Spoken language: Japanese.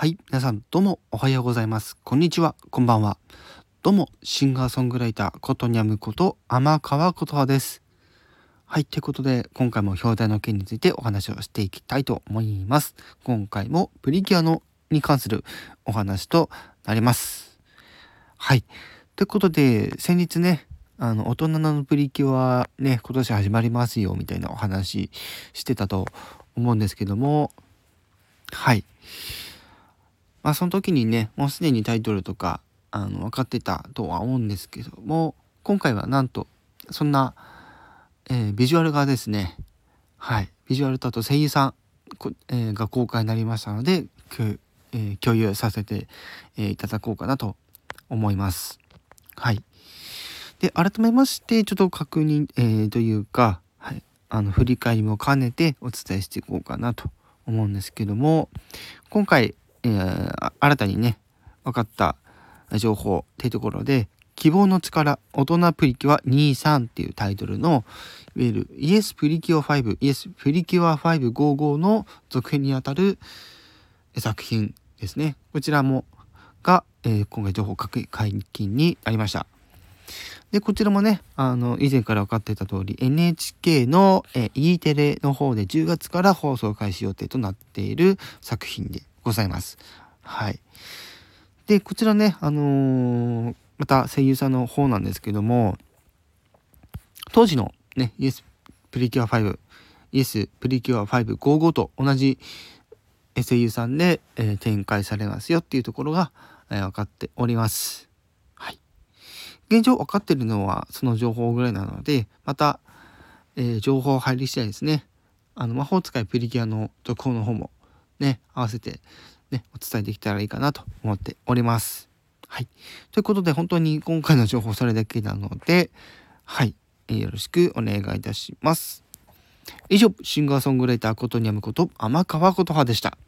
はい、皆さんどうもおはようございます。こんにちは、こんばんは。どうも、シンガーソングライター、ことにゃむこと、天川ことはです。はい、ということで、今回も表題の件についてお話をしていきたいと思います。今回もプリキュアのに関するお話となります。はい、ということで、先日ね、あの、大人のプリキュアね、今年始まりますよ、みたいなお話してたと思うんですけども、はい。まあその時にねもうすでにタイトルとかあの分かってたとは思うんですけども今回はなんとそんな、えービジュアルがですねはいビジュアルとあと声優さん、こえーが公開になりましたので、えー共有させて、えいただこうかなと思います。はい。で改めましてちょっと確認、えーというか、はい、あの振り返りも兼ねてお伝えしていこうかなと思うんですけども今回えー新たにね分かった情報っていうところで「希望の力大人プリキュア23」っていうタイトルのいわゆるイエスプリキュア5イエスプリキュア555の続編にあたる作品ですね。こちらもが、えー今回情報解禁になりました。でこちらもねあの以前から分かってた通り NHK の、え E テレの方で10月から放送開始予定となっている作品でございます。はい。でこちらねあのーまた声優さんの方なんですけども当時のねイエスプリキュア5イエスプリキュア555と同じ声優さんで、えー展開されますよっていうところが、えー分かっております。現状分かってるのはその情報ぐらいなのでまた、えー情報入り次第ですねあの魔法使いプリキュアの続報の方もね合わせてねお伝えできたらいいかなと思っております。はい。ということで本当に今回の情報それだけなのではい、よろしくお願いいたします。以上シンガーソングライターことにゃむこと天川琴葉でした。